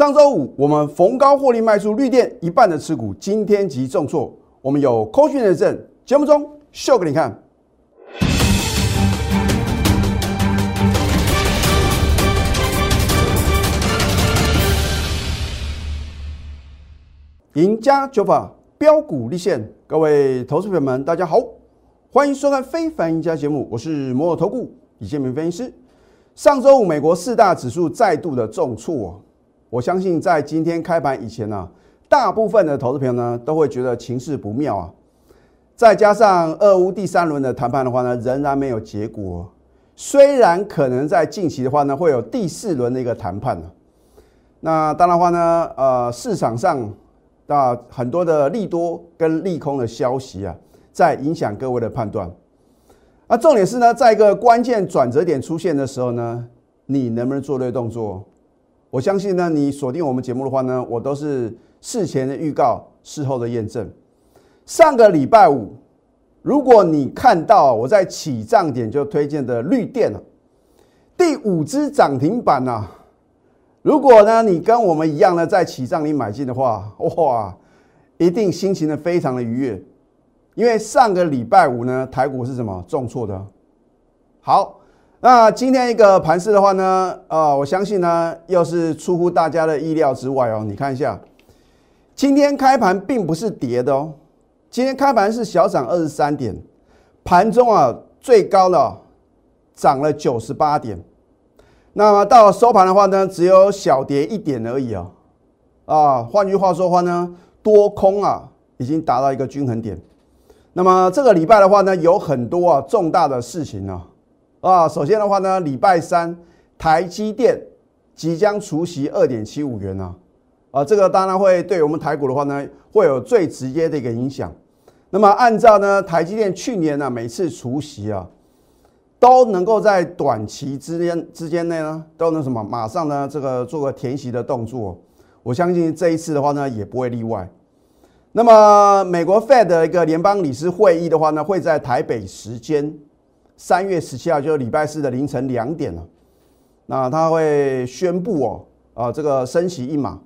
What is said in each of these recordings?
上周五我们逢高获利卖出绿电一半的持股，今天即重挫。我们有扣讯认证，节目中秀给你看。赢家九法标股立现，各位投资朋友们，大家好，欢迎收看《非凡赢家》节目，我是摩尔投顾李建明分析师。上周五，美国四大指数再度的重挫，我相信在今天开盘以前呢，大部分的投资朋友呢都会觉得情势不妙啊。再加上俄乌第三轮的谈判的话呢，仍然没有结果。虽然可能在近期的话呢，会有第四轮的一个谈判那当然话呢，呃，市场上。啊很多的利多跟利空的消息啊，在影响各位的判断。那重点是呢，在一个关键转折点出现的时候呢，你能不能做对动作？我相信呢，你锁定我们节目的话呢，我都是事前的预告，事后的验证。上个礼拜五，如果你看到我在起涨点就推荐的绿电了，第五只涨停板呐。如果呢，你跟我们一样呢，在起涨里买进的话，哇，一定心情呢非常的愉悦，因为上个礼拜五呢，台股是什么重挫的。好，那今天一个盘势的话呢，呃，我相信呢，又是出乎大家的意料之外哦。你看一下，今天开盘并不是跌的哦，今天开盘是小涨二十三点，盘中啊最高的涨了九十八点。那么到收盘的话呢，只有小跌一点而已啊，啊，换句话说的话呢，多空啊已经达到一个均衡点。那么这个礼拜的话呢，有很多啊重大的事情呢，啊，啊首先的话呢，礼拜三台积电即将除息二点七五元呢，啊，这个当然会对我们台股的话呢，会有最直接的一个影响。那么按照呢台积电去年呢每次除息啊。都能够在短期之间之间内呢，都能什么马上呢这个做个填息的动作，我相信这一次的话呢也不会例外。那么美国 Fed 的一个联邦理事会议的话呢，会在台北时间三月十七号，就是礼拜四的凌晨两点了。那他会宣布哦，啊这个升息一码，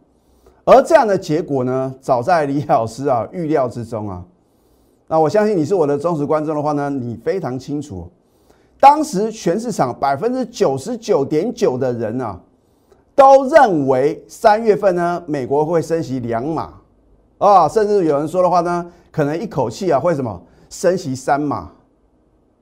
而这样的结果呢，早在李老师啊 预料之中啊。那我相信你是我的忠实观众的话呢，你非常清楚。当时全市场百分之九十九点九的人啊，都认为三月份呢，美国会升息两码啊，甚至有人说的话呢，可能一口气啊会什么升息三码。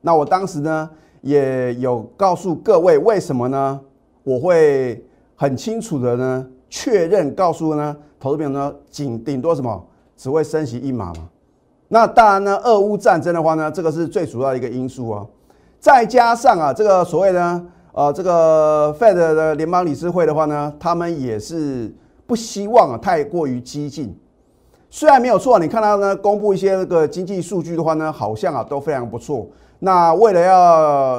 那我当时呢也有告诉各位，为什么呢？我会很清楚的呢确认告诉呢投资朋友呢，仅顶多什么只会升息一码嘛。那当然呢，俄乌战争的话呢，这个是最主要的一个因素啊。再加上啊，这个所谓呢，呃，这个 Fed 的联邦理事会的话呢，他们也是不希望啊太过于激进。虽然没有错，你看到呢，公布一些那个经济数据的话呢，好像啊都非常不错。那为了要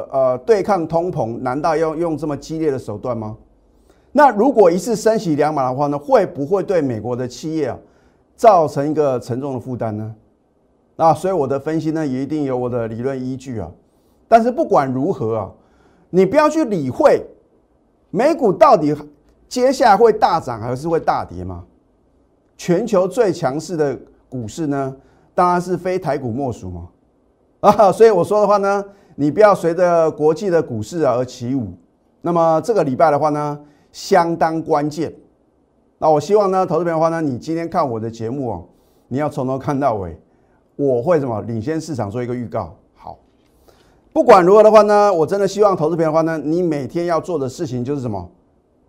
呃对抗通膨，难道要用这么激烈的手段吗？那如果一次升息两码的话呢，会不会对美国的企业啊造成一个沉重的负担呢？那所以我的分析呢，也一定有我的理论依据啊。但是不管如何啊，你不要去理会美股到底接下来会大涨还是会大跌吗？全球最强势的股市呢，当然是非台股莫属嘛。啊，所以我说的话呢，你不要随着国际的股市而起舞。那么这个礼拜的话呢，相当关键。那我希望呢，投资朋友的话呢，你今天看我的节目哦，你要从头看到尾，我会什么领先市场做一个预告。好不管如何的话呢，我真的希望投资朋友的话呢，你每天要做的事情就是什么？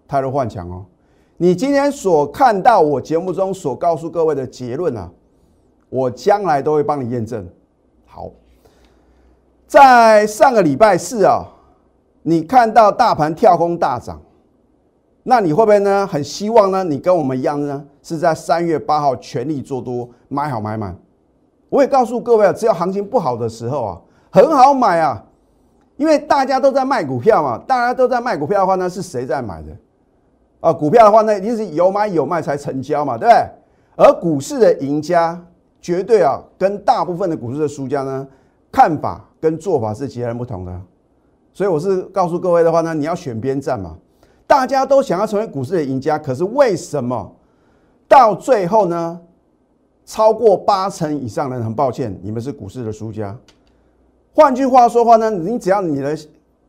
泰弱换强哦。你今天所看到我节目中所告诉各位的结论啊，我将来都会帮你验证。在上个礼拜四啊，你看到大盘跳空大涨，那你会不会呢？很希望呢，你跟我们一样呢，是在三月八号全力做多，买好买满。我也告诉各位啊，只要行情不好的时候啊。很好买啊，因为大家都在卖股票嘛，大家都在卖股票的话呢，是谁在买的？啊，股票的话呢，一定是有买有卖才成交嘛，对不对？而股市的赢家绝对啊，跟大部分的股市的输家呢，看法跟做法是截然不同的。所以我是告诉各位的话呢，你要选边站嘛。大家都想要成为股市的赢家，可是为什么到最后呢？超过八成以上的人，很抱歉，你们是股市的输家。换句话说话呢，你只要你的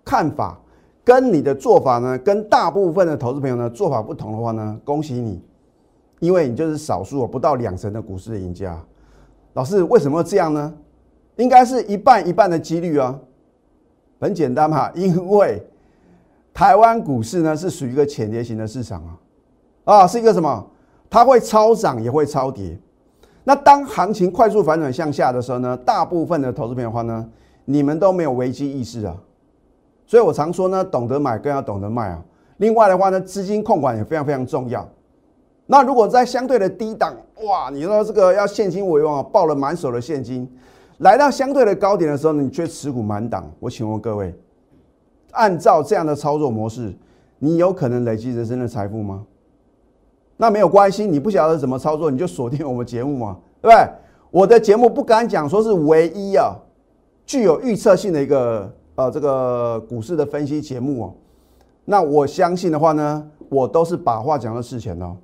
看法跟你的做法呢，跟大部分的投资朋友呢做法不同的话呢，恭喜你，因为你就是少数不到两成的股市的赢家。老师为什么这样呢？应该是一半一半的几率啊，很简单嘛，因为台湾股市呢是属于一个潜跌型的市场啊，啊是一个什么？它会超涨也会超跌。那当行情快速反转向下的时候呢，大部分的投资朋友的话呢，你们都没有危机意识啊，所以我常说呢，懂得买更要懂得卖啊。另外的话呢，资金控管也非常非常重要。那如果在相对的低档，哇，你说这个要现金为王啊，抱了满手的现金，来到相对的高点的时候，你却持股满档，我请问各位，按照这样的操作模式，你有可能累积人生的财富吗？那没有关系，你不晓得怎么操作，你就锁定我们节目嘛，对不对？我的节目不敢讲说是唯一啊，具有预测性的一个呃这个股市的分析节目哦。那我相信的话呢，我都是把话讲到事前哦。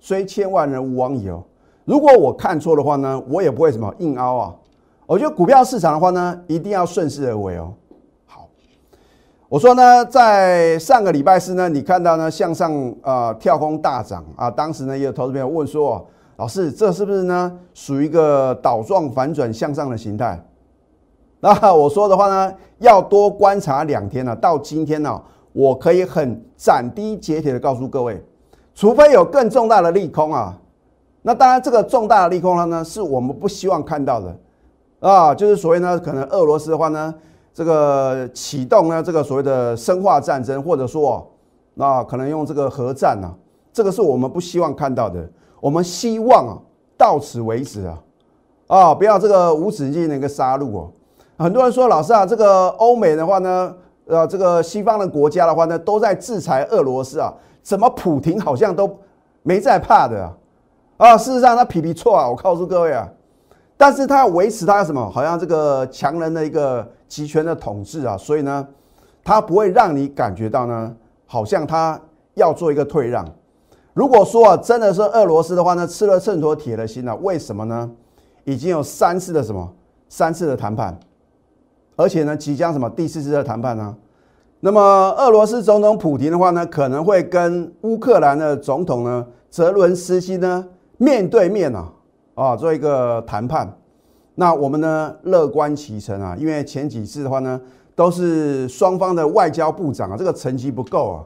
虽千万人吾往矣哦。如果我看错的话呢，我也不会什么硬凹啊。我觉得股票市场的话呢，一定要顺势而为哦。好我说呢，在上个礼拜四呢，你看到呢向上啊跳空大涨啊，当时呢也有投资朋友问说，老师这是不是呢属于一个倒状反转向上的形态？那我说的话呢，要多观察两天了。到今天呢，我可以很斩钉截铁的告诉各位，除非有更重大的利空啊，那当然这个重大的利空呢，是我们不希望看到的啊，就是所谓呢，可能俄罗斯的话呢。这个启动呢，这个所谓的生化战争，或者说，那可能用这个核战呢，这个是我们不希望看到的。我们希望啊，到此为止啊，啊，不要这个无止境的一个杀戮哦。很多人说，老师啊，这个欧美的话呢，呃，这个西方的国家的话呢，都在制裁俄罗斯啊，怎么普廷好像都没在怕的啊？啊，事实上他皮皮错啊，我告诉各位啊。但是他要维持他什么？好像这个强人的一个集权的统治啊，所以呢，他不会让你感觉到呢，好像他要做一个退让。如果说啊，真的是俄罗斯的话呢，吃了秤砣铁了心了，为什么呢？已经有三次的什么三次的谈判，而且呢，即将什么第四次的谈判呢？那么俄罗斯总统普京的话呢，可能会跟乌克兰的总统呢，泽伦斯基呢，面对面啊。啊，做一个谈判，那我们呢乐观其成啊，因为前几次的话呢，都是双方的外交部长啊，这个层级不够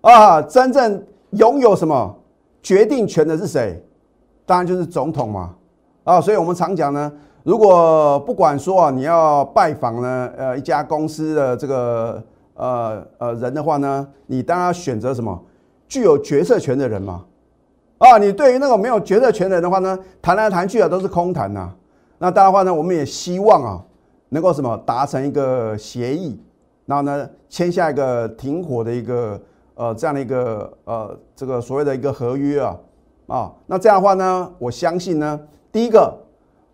啊，啊，真正拥有什么决定权的是谁？当然就是总统嘛，啊，所以我们常讲呢，如果不管说啊，你要拜访呢，呃，一家公司的这个呃呃人的话呢，你当然要选择什么具有决策权的人嘛。啊，你对于那个没有决策权的人的话呢，谈来谈去啊都是空谈呐。那当然话呢，我们也希望啊，能够什么达成一个协议，然后呢签下一个停火的一个呃这样的一个呃这个所谓的一个合约啊啊。那这样的话呢，我相信呢，第一个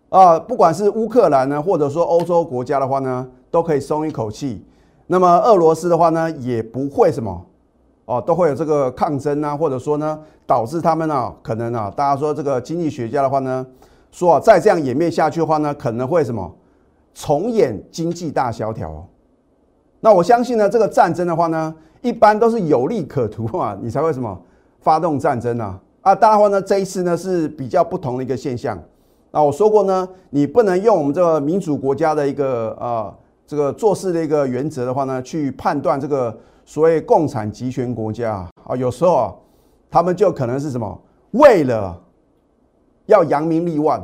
啊，不管是乌克兰呢，或者说欧洲国家的话呢，都可以松一口气。那么俄罗斯的话呢，也不会什么。哦，都会有这个抗争啊，或者说呢，导致他们啊，可能啊，大家说这个经济学家的话呢，说啊，再这样演变下去的话呢，可能会什么重演经济大萧条。那我相信呢，这个战争的话呢，一般都是有利可图啊，你才会什么发动战争呢？啊，当然话呢，这一次呢是比较不同的一个现象。那我说过呢，你不能用我们这个民主国家的一个啊这个做事的一个原则的话呢，去判断这个。所谓共产集权国家啊，有时候啊，他们就可能是什么？为了要扬名立万，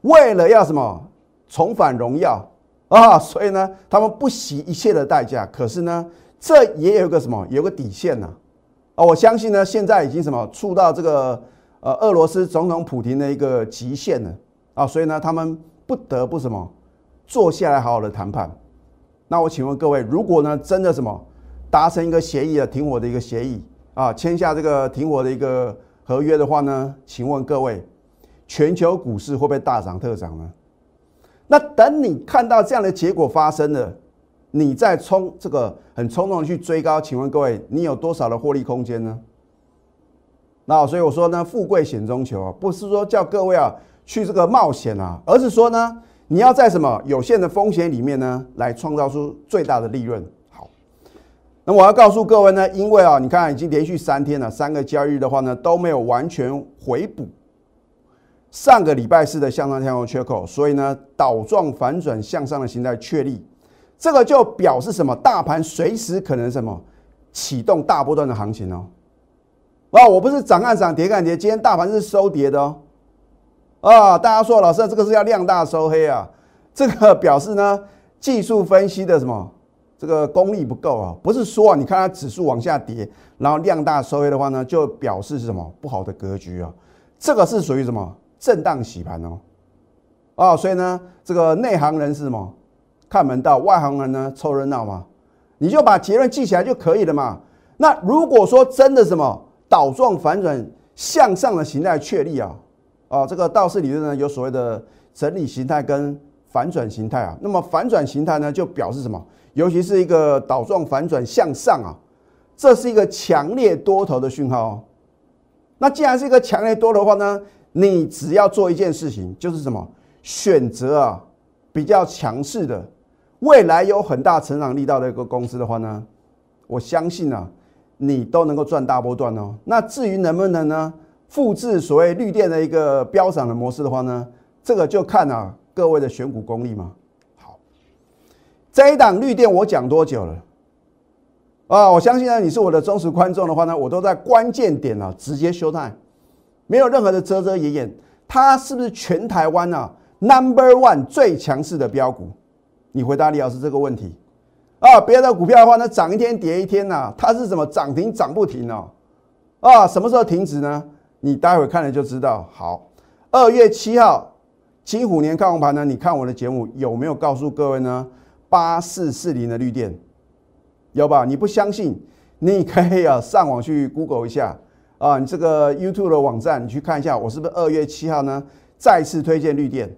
为了要什么重返荣耀啊，所以呢，他们不惜一切的代价。可是呢，这也有个什么？有个底线呢？啊，我相信呢，现在已经什么触到这个呃俄罗斯总统普京的一个极限了啊，所以呢，他们不得不什么坐下来好好的谈判。那我请问各位，如果呢，真的什么？达成一个协议啊，停火的一个协议啊，签下这个停火的一个合约的话呢，请问各位，全球股市会不会大涨特涨呢？那等你看到这样的结果发生了，你再冲这个很冲动的去追高，请问各位，你有多少的获利空间呢？那所以我说呢，富贵险中求啊，不是说叫各位啊去这个冒险啊，而是说呢，你要在什么有限的风险里面呢，来创造出最大的利润。我要告诉各位呢，因为啊，你看已经连续三天了，三个交易日的话呢都没有完全回补上个礼拜四的向上跳空缺口，所以呢，倒状反转向上的形态确立，这个就表示什么？大盘随时可能什么启动大波段的行情哦。啊，我不是涨看涨，跌看跌，今天大盘是收跌的哦。啊，大家说老师，这个是要量大收黑啊？这个表示呢，技术分析的什么这个功力不够啊？不是说你看它指数往下跌，然后量大收黑的话呢，就表示是什么不好的格局啊？这个是属于什么震荡洗盘哦？啊，所以呢，这个内行人是什么看门道，外行人呢凑热闹嘛？你就把结论记起来就可以了嘛。那如果说真的什么？倒状反转向上的形态确立啊，啊，这个道氏理论呢有所谓的整理形态跟反转形态啊。那么反转形态呢就表示什么？尤其是一个倒状反转向上啊，这是一个强烈多头的讯号。那既然是一个强烈多的话呢，你只要做一件事情，就是什么？选择啊比较强势的，未来有很大成长力道的一个公司的话呢，我相信啊。你都能够赚大波段哦。那至于能不能呢，复制所谓绿电的一个飙涨的模式的话呢，这个就看啊各位的选股功力吗。好，这一档绿电我讲多久了？啊，我相信呢，你是我的忠实观众的话呢，我都在关键点啊直接休态，没有任何的遮遮掩掩。它是不是全台湾啊 number one 最强势的标股？你回答李老师这个问题。啊，别的股票的话呢，涨一天跌一天呐，它是什么涨停涨不停哦？啊，什么时候停止呢？你待会看了就知道。好，二月七号金虎年看红盘呢，你看我的节目有没有告诉各位呢？八四四零的绿电有吧？你不相信，你可以啊上网去 Google 一下啊，你这个 YouTube 的网站你去看一下，我是不是二月七号呢再次推荐绿电？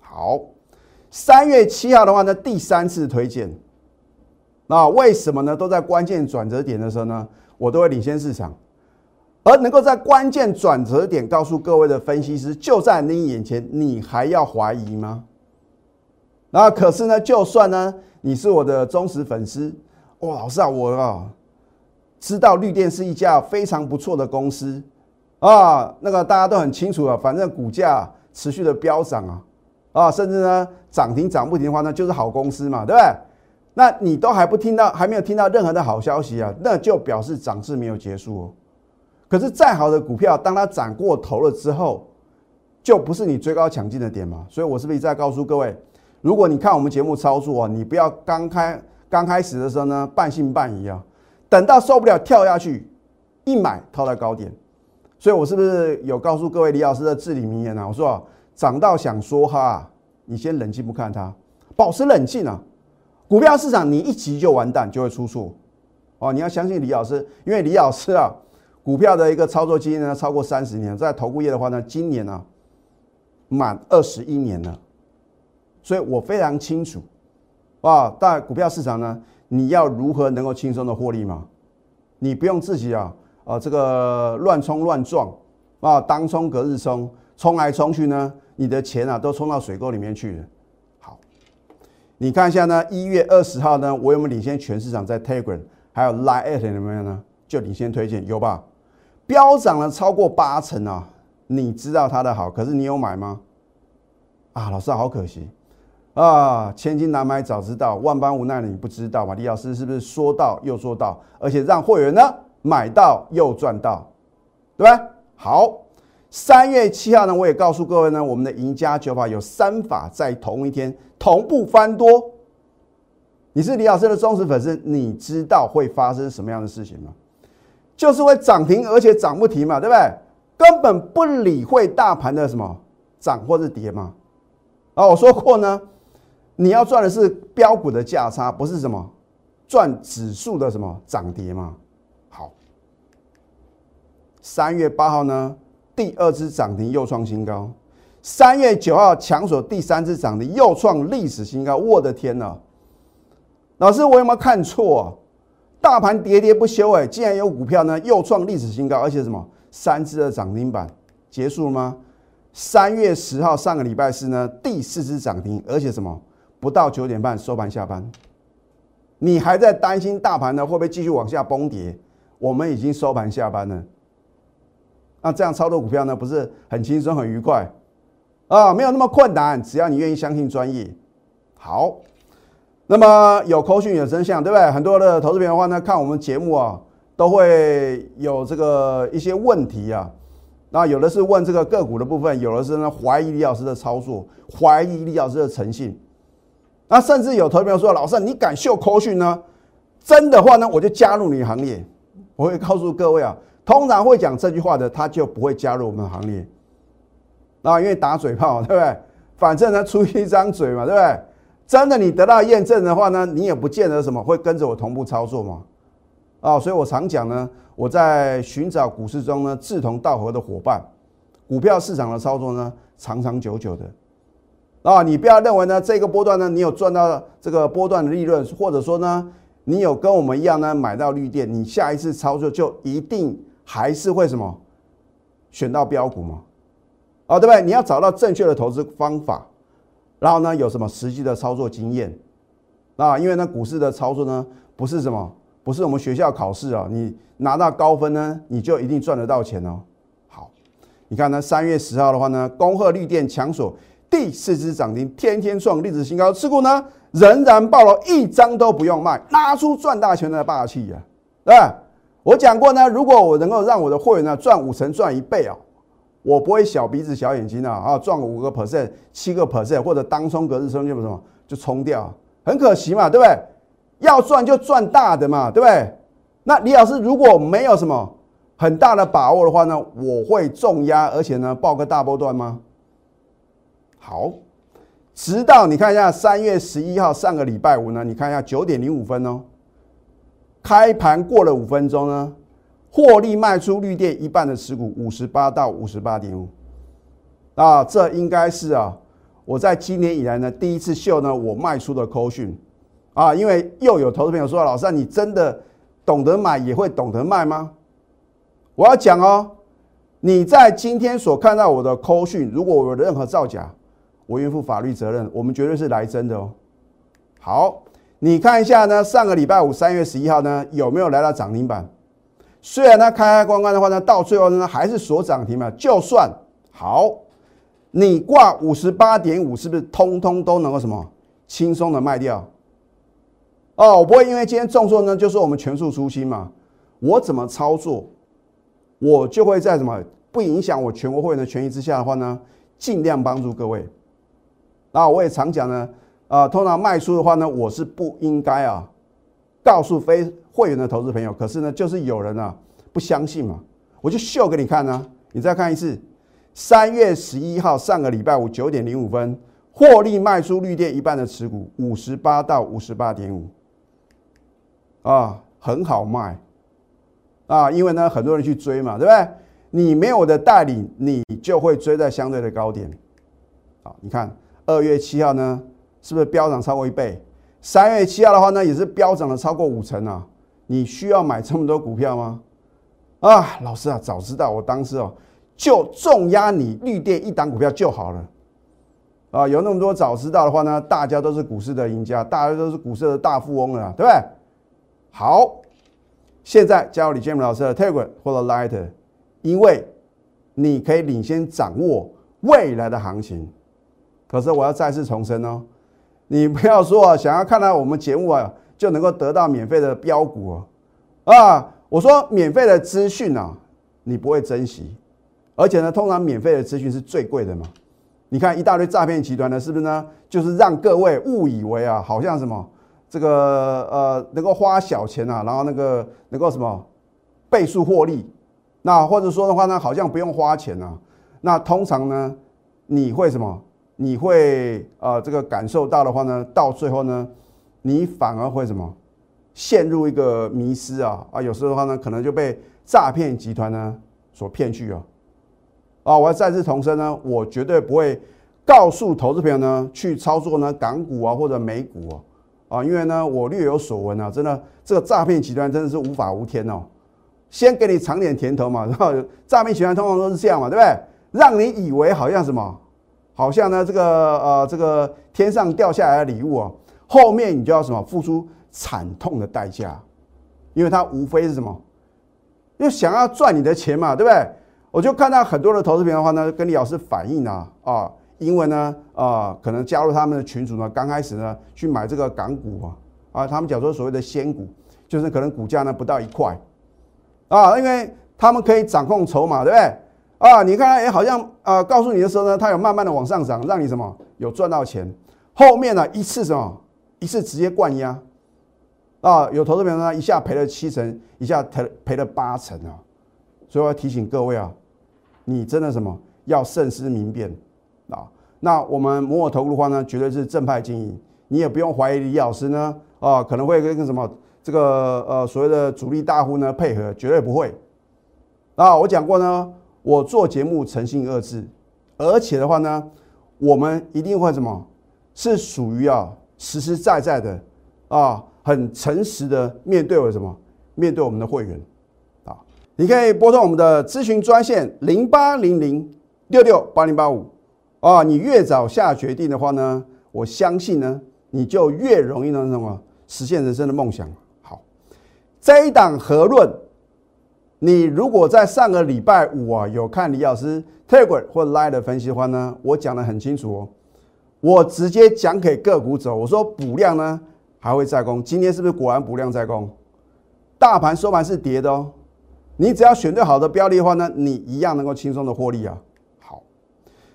好，三月七号的话呢，第三次推荐。那为什么呢？都在关键转折点的时候呢，我都会领先市场，而能够在关键转折点告诉各位的分析师就在你眼前，你还要怀疑吗？那可是呢，就算呢你是我的忠实粉丝，哇，老师啊，我啊知道绿电是一家非常不错的公司啊，那个大家都很清楚啊，反正股价持续的飙涨啊，啊，甚至呢涨停涨不停的话，那就是好公司嘛，对不对？那你都还不听到，还没有听到任何的好消息啊，那就表示涨势没有结束哦。可是再好的股票，当它涨过头了之后，就不是你追高抢进的点嘛。所以我是不是在告诉各位，如果你看我们节目操作啊，你不要刚开刚开始的时候呢半信半疑啊，等到受不了跳下去，一买套在高点。所以我是不是有告诉各位李老师的至理名言啊？我说啊，涨到想说哈，你先冷静不看它，保持冷静啊。股票市场，你一急就完蛋，就会出错哦。你要相信李老师，因为李老师啊，股票的一个操作经验呢超过三十年，在投顾业的话呢，今年呢满二十一年了，所以我非常清楚啊。在股票市场呢，你要如何能够轻松的获利吗？你不用自己啊啊这个乱冲乱撞啊，当冲隔日冲，冲来冲去呢，你的钱啊都冲到水沟里面去了。好你看一下呢，一月二十号呢，我有没有领先全市场在 Telegram 还有 Line 里面呢？就领先推荐有吧？飙涨了超过八成啊！你知道它的好，可是你有买吗？啊，老师好可惜啊！千金难买早知道，万般无奈你不知道嘛？李老师是不是说到又做到，而且让会员呢买到又赚到，对吧？好。三月七号呢，我也告诉各位呢，我们的赢家九法有三法在同一天同步翻多。你是李老师的忠实粉丝，你知道会发生什么样的事情吗？就是会涨停，而且涨不停嘛，对不对？根本不理会大盘的什么涨或是跌嘛。啊，我说过呢，你要赚的是标股的价差，不是什么赚指数的什么涨跌嘛。好，三月八号呢？第二支涨停又创新高，三月九号抢锁第三支涨停又创历史新高，我的天呐！老师，我有没有看错啊？大盘喋喋不休，哎，竟然有股票呢又创历史新高，而且什么三只的涨停板结束了吗？三月十号上个礼拜四呢第四只涨停，而且什么不到九点半收盘下班，你还在担心大盘呢会不会继续往下崩跌？我们已经收盘下班了，那这样操作股票呢不是很轻松很愉快啊？没有那么困难，只要你愿意相信专业。好。那么有口讯有真相，对不对？很多的投资朋友的话呢，看我们节目啊，都会有这个一些问题啊。那有的是问这个个股的部分，有的是呢怀疑李老师的操作，怀疑李老师的诚信。那甚至有投资朋友说：“老师，你敢秀口讯呢？真的话呢，我就加入你行列。”我会告诉各位啊，通常会讲这句话的，他就不会加入我们行列。那，因为打嘴炮，对不对？反正呢，出一张嘴嘛，对不对？真的，你得到验证的话呢，你也不见得什么会跟着我同步操作嘛，啊，所以我常讲呢，我在寻找股市中呢志同道合的伙伴，股票市场的操作呢长长久久的，啊，你不要认为呢这个波段呢你有赚到这个波段的利润，或者说呢你有跟我们一样呢买到绿电，你下一次操作就一定还是会什么选到标股嘛，啊，对不对？你要找到正确的投资方法。然后呢，有什么实际的操作经验啊？因为呢，股市的操作呢，不是什么，不是我们学校考试啊，你拿到高分呢，你就一定赚得到钱哦。好，你看呢，三月十号的话呢，恭贺绿电强锁第四只涨停，天天创历史新高，持股呢仍然爆了一张都不用卖，拿出赚大钱的霸气呀，对？我讲过呢，如果我能够让我的会员呢赚五成，赚一倍啊。我不会小鼻子小眼睛啊啊，赚五个 percent、七个 percent 或者当冲隔日冲就什么就冲掉，很可惜嘛，对不对？要赚就赚大的嘛，对不对？那李老师如果没有什么很大的把握的话呢，我会重压，而且呢报个大波段吗？好，直到你看一下三月十一号上个礼拜五呢，你看一下九点零五分哦，开盘过了五分钟呢。获利卖出绿电一半的持股，五十八到五十八点五，啊，这应该是啊，我在今年以来呢第一次秀呢我卖出的扣讯，啊，因为又有投资朋友说，老师啊你真的懂得买也会懂得卖吗？我要讲哦，你在今天所看到我的扣讯，如果我有任何造假，我愿负法律责任，我们绝对是来真的哦。好，你看一下呢，上个礼拜五三月十一号呢有没有来到涨停板？虽然它开开关关的话呢，到最后呢还是锁涨停嘛。就算好，你挂五十八点五，是不是通通都能够什么轻松的卖掉？哦，我不会因为今天重挫呢，就说我们全数出清嘛。我怎么操作，我就会在什么不影响我全国会员的权益之下的话呢，尽量帮助各位。那我也常讲呢，啊，通常卖出的话呢，我是不应该啊。告诉非会员的投资朋友，可是呢，就是有人啊不相信嘛，我就秀给你看呢。你再看一次，三月十一号上个礼拜五九点零五分，获利卖出绿电一半的持股，五十八到五十八点五，啊，很好卖啊，因为呢很多人去追嘛，对不对？你没有我的带领，你就会追在相对的高点。好，你看二月七号呢，是不是飙涨超过一倍？三月七号的话呢，也是飙涨了超过五成啊！你需要买这么多股票吗？啊，老师啊，早知道我当时哦就重压你绿电一档股票就好了啊！有那么多早知道的话呢，大家都是股市的赢家，大家都是股市的大富翁了，对不对？好，现在加入李建明老师的 Telegram 或者 Light，因为你可以领先掌握未来的行情。可是我要再次重申哦。你不要说啊，想要看到我们节目啊，就能够得到免费的标股啊，啊，我说免费的资讯啊，你不会珍惜，而且呢，通常免费的资讯是最贵的嘛。你看一大堆诈骗集团呢，是不是呢？就是让各位误以为啊，好像什么这个呃，能够花小钱啊，然后那个能够什么倍数获利，那或者说的话呢，好像不用花钱啊，那通常呢，你会什么？你会呃这个感受到的话呢，到最后呢，你反而会什么陷入一个迷失啊啊，有时候的话呢，可能就被诈骗集团呢所骗去啊啊！我要再次重申呢，我绝对不会告诉投资朋友呢去操作呢港股啊或者美股啊，因为呢我略有所闻啊，真的这个诈骗集团真的是无法无天哦。先给你尝点甜头嘛，然后诈骗集团通常都是这样嘛，对不对？让你以为好像什么，好像呢这个呃这个天上掉下来的礼物哦，后面你就要什么付出惨痛的代价，因为它无非是什么，又想要赚你的钱嘛，对不对？我就看到很多的投资品的话呢，跟李老师反映啊啊，因为呢啊可能加入他们的群组呢，刚开始呢去买这个港股啊啊，他们讲说所谓的仙股，就是可能股价呢不到一块。啊，因为他们可以掌控筹码，对不对？啊，你看，哎，好像啊，告诉你的时候呢，它有慢慢的往上涨，让你什么有赚到钱。后面呢，一次什么，一次直接灌压，啊，有投资朋友呢，一下赔了七成，一下赔赔了八成啊。所以我要提醒各位啊，你真的什么要慎思明辨啊。那我们摩尔投顾的话呢，绝对是正派经营，你也不用怀疑李老师呢，啊，可能会跟什么。这个呃所谓的主力大户呢配合绝对不会啊！我讲过呢，我做节目诚信二字，而且的话呢，我们一定会什么？是属于啊实实在在的啊很诚实的面对我什么？面对我们的会员啊！你可以拨通我们的咨询专线零八零零六六八零八五啊！你越早下决定的话呢，我相信呢，你就越容易能什么实现人生的梦想。好这一档合论，你如果在上个礼拜五啊有看李老师 Telegram 或 Line 的分析的话呢，我讲的很清楚哦。我直接讲给个股走，我说补量呢还会再攻，今天是不是果然补量再攻？大盘收盘是跌的哦。你只要选对好的标的的话呢，你一样能够轻松的获利啊。好，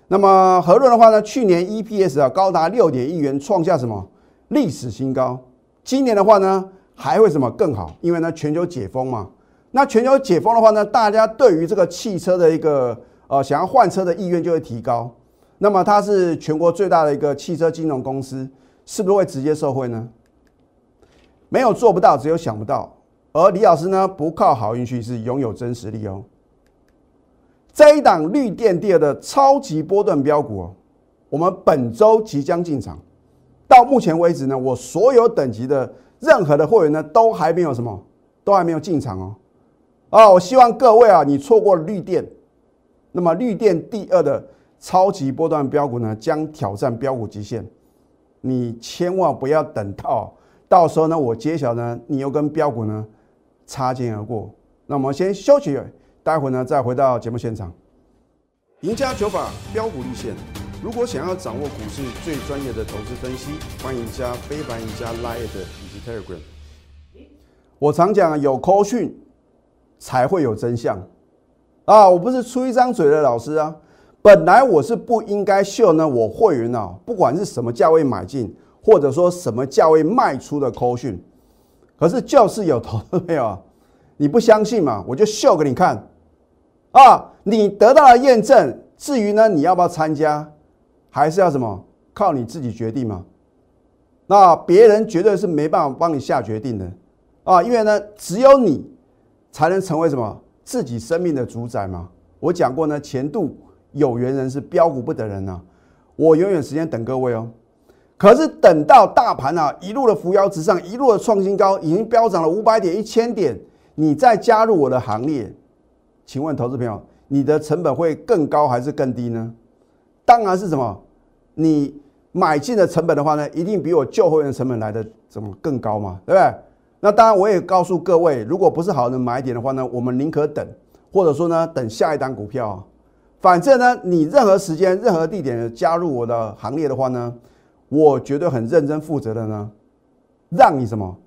那么和润的话呢，去年 EPS 啊高达六点一元，创下什么历史新高？今年的话呢？还会什么更好？因为呢，全球解封嘛。那全球解封的话呢，大家对于这个汽车的一个呃想要换车的意愿就会提高。那么它是全国最大的一个汽车金融公司，是不是会直接受惠呢？没有做不到，只有想不到。而李老师呢，不靠好运气，是拥有真实力哦。这一档绿电第二的超级波段标股，我们本周即将进场。到目前为止呢，我所有等级的。任何的会员呢，都还没有什么，都还没有进场哦。啊，我希望各位啊，你错过绿电，那么绿电第二的超级波段标股呢，将挑战标股极限。你千万不要等到到时候呢，我揭晓呢，你又跟标股呢擦肩而过。那我们先休息，待会呢再回到节目现场。赢家九法标股立线。如果想要掌握股市最专业的投资分析，欢迎加非凡、加 Line 以及 Telegram。我常讲，有扣讯才会有真相啊！我不是出一张嘴的老师啊。本来我是不应该秀呢，我会员啊，不管是什么价位买进，或者说什么价位卖出的扣讯，可是就是有投没有？你不相信嘛？我就秀给你看啊！你得到了验证。至于呢，你要不要参加？还是要什么靠你自己决定嘛？那别人绝对是没办法帮你下决定的啊！因为呢，只有你才能成为什么自己生命的主宰嘛。我讲过呢，前度有缘人是标股不得人呐。我永远时间等各位哦。可是等到大盘啊一路的扶摇直上，一路的创新高，已经飙涨了五百点、一千点，你再加入我的行列，请问投资朋友，你的成本会更高还是更低呢？当然是什么？你买进的成本的话呢，一定比我旧会员成本来的怎么更高嘛？对不对？那当然，我也告诉各位，如果不是好的买点的话呢，我们宁可等，或者说呢，等下一单股票。反正呢，你任何时间、任何地点加入我的行列的话呢，我绝对很认真负责的呢，让你什么？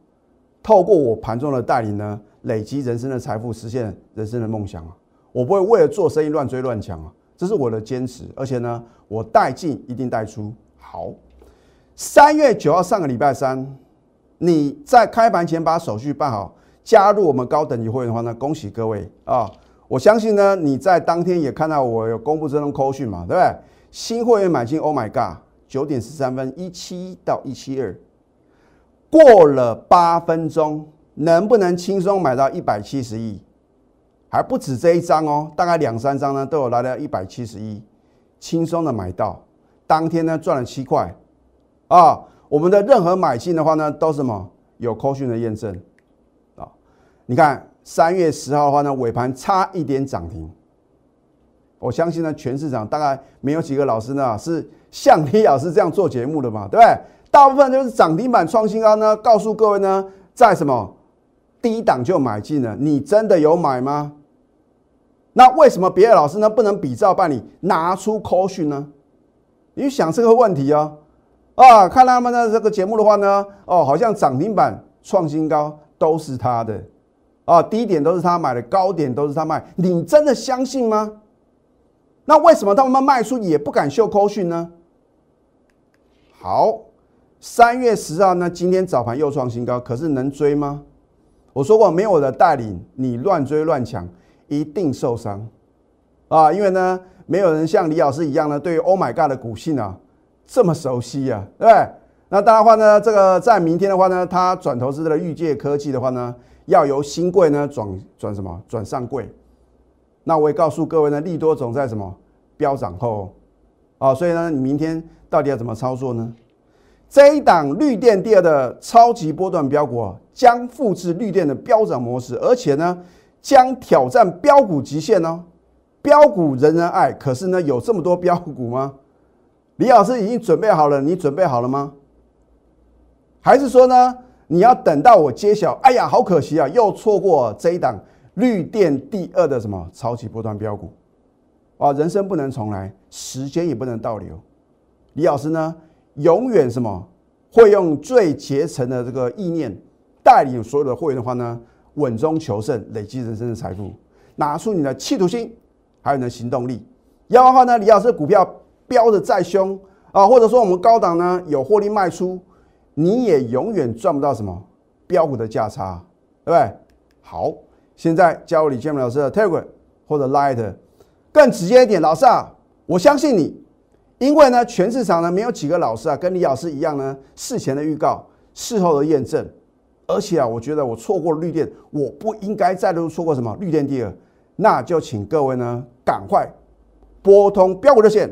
透过我盘中的带领呢，累积人生的财富，实现人生的梦想啊！我不会为了做生意乱追乱抢啊！这是我的坚持，而且呢，我带进一定带出。好，三月九号上个礼拜三，你在开盘前把手续办好，加入我们高等级会员的话呢，恭喜各位啊！我相信呢，你在当天也看到我有公布这种扣讯嘛，对不对？新会员买进，Oh my God，九点十三分一七一到一七二，过了八分钟，能不能轻松买到一百七十亿？还不止这一张哦，大概两三张呢都有来到一百七十一，轻松的买到，当天呢赚了七块，啊，我们的任何买进的话呢，都是什么有扣讯的验证啊？你看三月十号的话呢，尾盘差一点涨停。我相信呢，全市场大概没有几个老师呢是像李老师这样做节目的嘛，对不对？大部分就是涨停板创新高呢，告诉各位呢，在什么低档就买进了，你真的有买吗？那为什么别的老师呢不能比照办理，拿出扣讯呢？你想这个问题哦，啊，看他们的这个节目的话呢，哦，好像涨停板创新高都是他的，啊，低点都是他买的，高点都是他卖，你真的相信吗？那为什么他们卖出也不敢秀扣讯呢？好，三月十号呢，今天早盘又创新高，可是能追吗？我说过，没有我的带领，你乱追乱抢。一定受伤啊！因为呢，没有人像李老师一样呢，对于 Oh my God 的股性啊这么熟悉啊，对不对？那当然话呢，这个在明天的话呢，他转投资的玉界科技的话呢，要由新贵呢转转什么？转上柜。那我也告诉各位呢，利多总在什么飙涨后啊，所以呢，你明天到底要怎么操作呢？这一档绿电第二的超级波段标股啊将复制绿电的飙涨模式，而且呢。将挑战标股极限哦，标股人人爱，可是呢，有这么多标股吗？李老师已经准备好了，你准备好了吗？还是说呢，你要等到我揭晓？哎呀，好可惜啊，又错过这一档绿电第二的什么超级波段标股啊！人生不能重来，时间也不能倒流。李老师呢，永远什么会用最竭诚的这个意念带领所有的会员的话呢？稳中求胜，累积人生的财富，拿出你的企图心，还有你的行动力。要的话呢，李老师股票飙的再凶啊，或者说我们高档呢有获利卖出，你也永远赚不到什么标股的价差，对不对？好，现在加入李建明老师的 Telegram 或者 Light，更直接一点，老师啊，我相信你，因为呢，全市场呢没有几个老师啊跟李老师一样呢，事前的预告，事后的验证。而且啊，我觉得我错过了绿电，我不应该再度错过什么绿电第二，那就请各位呢赶快拨通标股热线